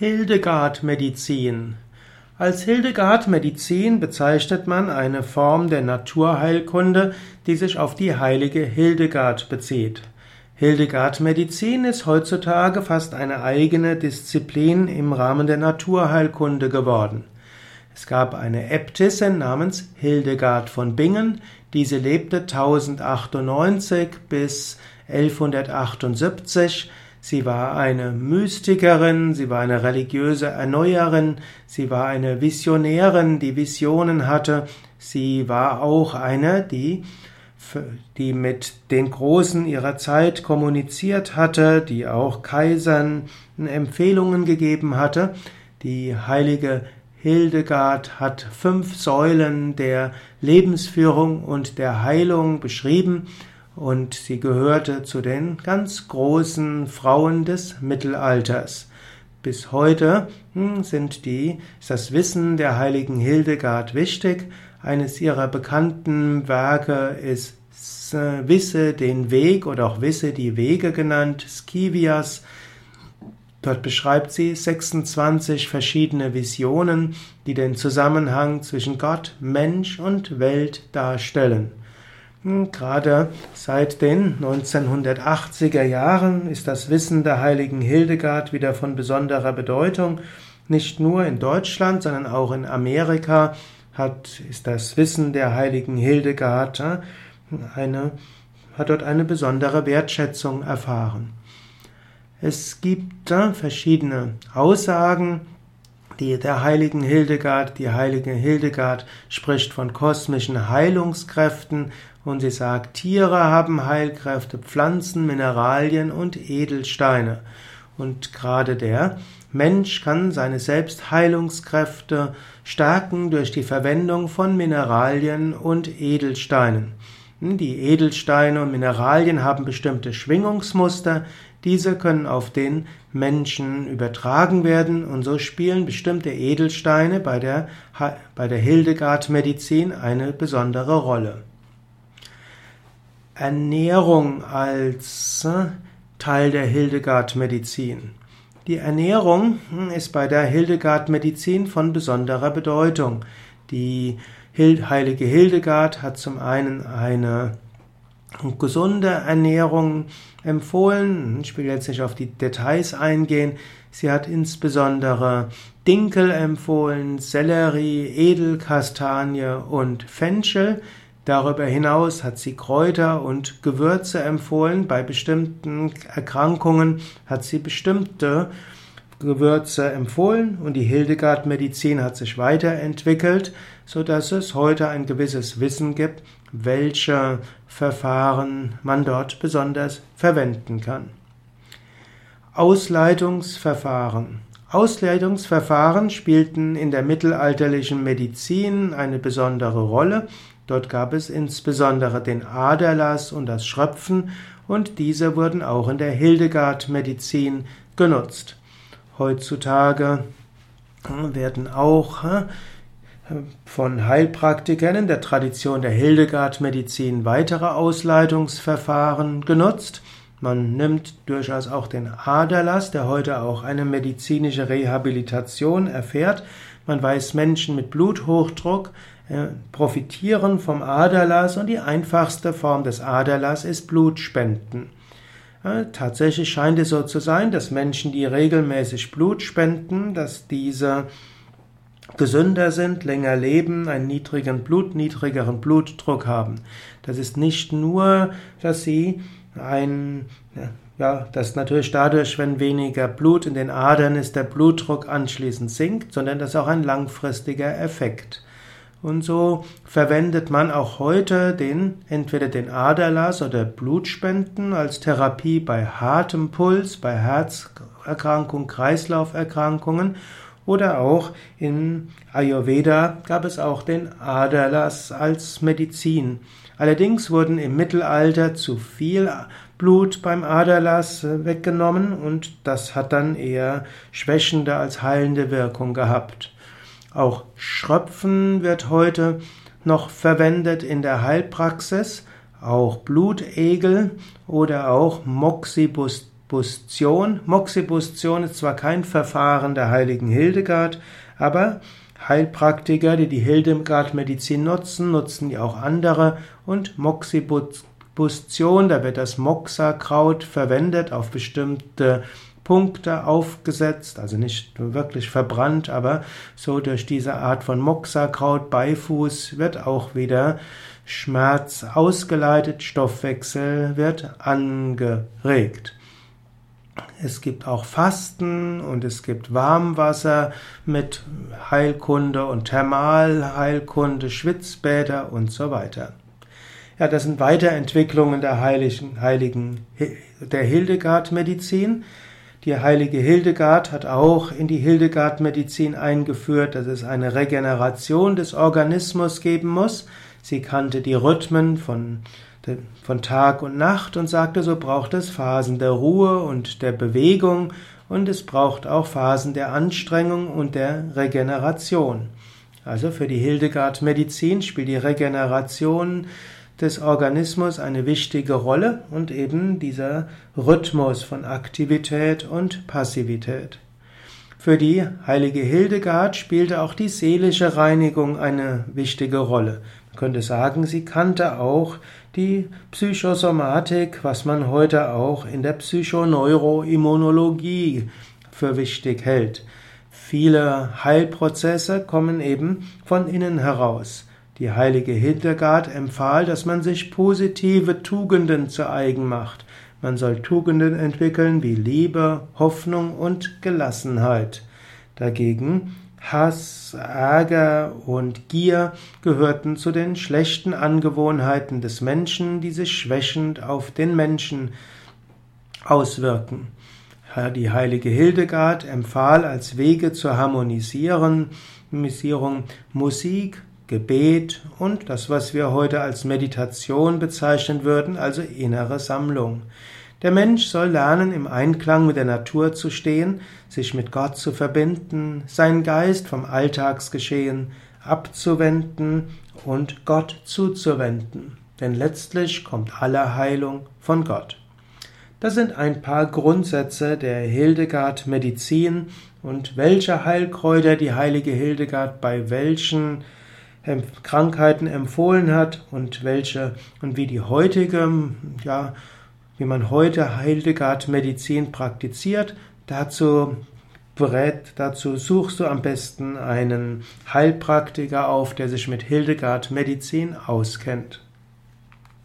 Hildegard-Medizin. Als Hildegard-Medizin bezeichnet man eine Form der Naturheilkunde, die sich auf die heilige Hildegard bezieht. Hildegard-Medizin ist heutzutage fast eine eigene Disziplin im Rahmen der Naturheilkunde geworden. Es gab eine Äbtissin namens Hildegard von Bingen, diese lebte 1098 bis 1178 Sie war eine Mystikerin, sie war eine religiöse Erneuerin, sie war eine Visionärin, die Visionen hatte, sie war auch eine, die, die mit den Großen ihrer Zeit kommuniziert hatte, die auch Kaisern Empfehlungen gegeben hatte. Die heilige Hildegard hat fünf Säulen der Lebensführung und der Heilung beschrieben und sie gehörte zu den ganz großen Frauen des Mittelalters. Bis heute hm, sind die, ist das Wissen der heiligen Hildegard wichtig. Eines ihrer bekannten Werke ist Wisse den Weg oder auch Wisse die Wege genannt, Skivias. Dort beschreibt sie 26 verschiedene Visionen, die den Zusammenhang zwischen Gott, Mensch und Welt darstellen. Gerade seit den 1980er Jahren ist das Wissen der heiligen Hildegard wieder von besonderer Bedeutung. Nicht nur in Deutschland, sondern auch in Amerika hat, ist das Wissen der heiligen Hildegard äh, eine, hat dort eine besondere Wertschätzung erfahren. Es gibt äh, verschiedene Aussagen, die der heiligen Hildegard. Die heilige Hildegard spricht von kosmischen Heilungskräften und sie sagt, Tiere haben Heilkräfte, Pflanzen, Mineralien und Edelsteine. Und gerade der Mensch kann seine Selbstheilungskräfte stärken durch die Verwendung von Mineralien und Edelsteinen. Die Edelsteine und Mineralien haben bestimmte Schwingungsmuster, diese können auf den Menschen übertragen werden und so spielen bestimmte Edelsteine bei der, bei der Hildegard-Medizin eine besondere Rolle. Ernährung als Teil der Hildegard-Medizin. Die Ernährung ist bei der Hildegard-Medizin von besonderer Bedeutung. Die heilige Hildegard hat zum einen eine gesunde Ernährung empfohlen. Ich will jetzt nicht auf die Details eingehen. Sie hat insbesondere Dinkel empfohlen, Sellerie, Edelkastanie und Fenchel. Darüber hinaus hat sie Kräuter und Gewürze empfohlen. Bei bestimmten Erkrankungen hat sie bestimmte Gewürze empfohlen und die Hildegard-Medizin hat sich weiterentwickelt, so dass es heute ein gewisses Wissen gibt, welche Verfahren man dort besonders verwenden kann. Ausleitungsverfahren. Ausleitungsverfahren spielten in der mittelalterlichen Medizin eine besondere Rolle. Dort gab es insbesondere den Aderlass und das Schröpfen und diese wurden auch in der Hildegard-Medizin genutzt. Heutzutage werden auch von Heilpraktikern in der Tradition der Hildegard-Medizin weitere Ausleitungsverfahren genutzt. Man nimmt durchaus auch den Aderlass, der heute auch eine medizinische Rehabilitation erfährt. Man weiß, Menschen mit Bluthochdruck äh, profitieren vom Aderlass und die einfachste Form des Aderlass ist Blutspenden. Tatsächlich scheint es so zu sein, dass Menschen, die regelmäßig Blut spenden, dass diese gesünder sind, länger leben, einen niedrigen Blut, niedrigeren Blutdruck haben. Das ist nicht nur, dass sie ein, ja, dass natürlich dadurch, wenn weniger Blut in den Adern ist, der Blutdruck anschließend sinkt, sondern das ist auch ein langfristiger Effekt. Und so verwendet man auch heute den, entweder den Aderlass oder Blutspenden als Therapie bei hartem Puls, bei Herzerkrankungen, Kreislauferkrankungen oder auch in Ayurveda gab es auch den Aderlass als Medizin. Allerdings wurden im Mittelalter zu viel Blut beim Aderlass weggenommen und das hat dann eher schwächende als heilende Wirkung gehabt. Auch Schröpfen wird heute noch verwendet in der Heilpraxis, auch Blutegel oder auch Moxibus Moxibustion. Moxibustion ist zwar kein Verfahren der heiligen Hildegard, aber Heilpraktiker, die die Hildegard-Medizin nutzen, nutzen die auch andere und Moxibustion, da wird das Moxa-Kraut verwendet auf bestimmte Punkte aufgesetzt, also nicht wirklich verbrannt, aber so durch diese Art von Moxakraut Beifuß wird auch wieder Schmerz ausgeleitet, Stoffwechsel wird angeregt. Es gibt auch Fasten und es gibt Warmwasser mit Heilkunde und Thermalheilkunde, Schwitzbäder und so weiter. Ja, das sind Weiterentwicklungen der heiligen, heiligen der Hildegard-Medizin. Die heilige Hildegard hat auch in die Hildegard-Medizin eingeführt, dass es eine Regeneration des Organismus geben muss. Sie kannte die Rhythmen von, von Tag und Nacht und sagte, so braucht es Phasen der Ruhe und der Bewegung und es braucht auch Phasen der Anstrengung und der Regeneration. Also für die Hildegard-Medizin spielt die Regeneration des Organismus eine wichtige Rolle und eben dieser Rhythmus von Aktivität und Passivität. Für die heilige Hildegard spielte auch die seelische Reinigung eine wichtige Rolle. Könnte sagen, sie kannte auch die Psychosomatik, was man heute auch in der Psychoneuroimmunologie für wichtig hält. Viele Heilprozesse kommen eben von innen heraus. Die heilige Hildegard empfahl, dass man sich positive Tugenden zu eigen macht. Man soll Tugenden entwickeln wie Liebe, Hoffnung und Gelassenheit. Dagegen Hass, Ärger und Gier gehörten zu den schlechten Angewohnheiten des Menschen, die sich schwächend auf den Menschen auswirken. Die heilige Hildegard empfahl als Wege zur Harmonisierung Musik, Gebet und das, was wir heute als Meditation bezeichnen würden, also innere Sammlung. Der Mensch soll lernen, im Einklang mit der Natur zu stehen, sich mit Gott zu verbinden, seinen Geist vom Alltagsgeschehen abzuwenden und Gott zuzuwenden. Denn letztlich kommt alle Heilung von Gott. Das sind ein paar Grundsätze der Hildegard Medizin und welche Heilkräuter die heilige Hildegard bei welchen Krankheiten empfohlen hat und welche und wie die heutige, ja, wie man heute Hildegard Medizin praktiziert. Dazu berät, dazu suchst du am besten einen Heilpraktiker auf, der sich mit Hildegard Medizin auskennt.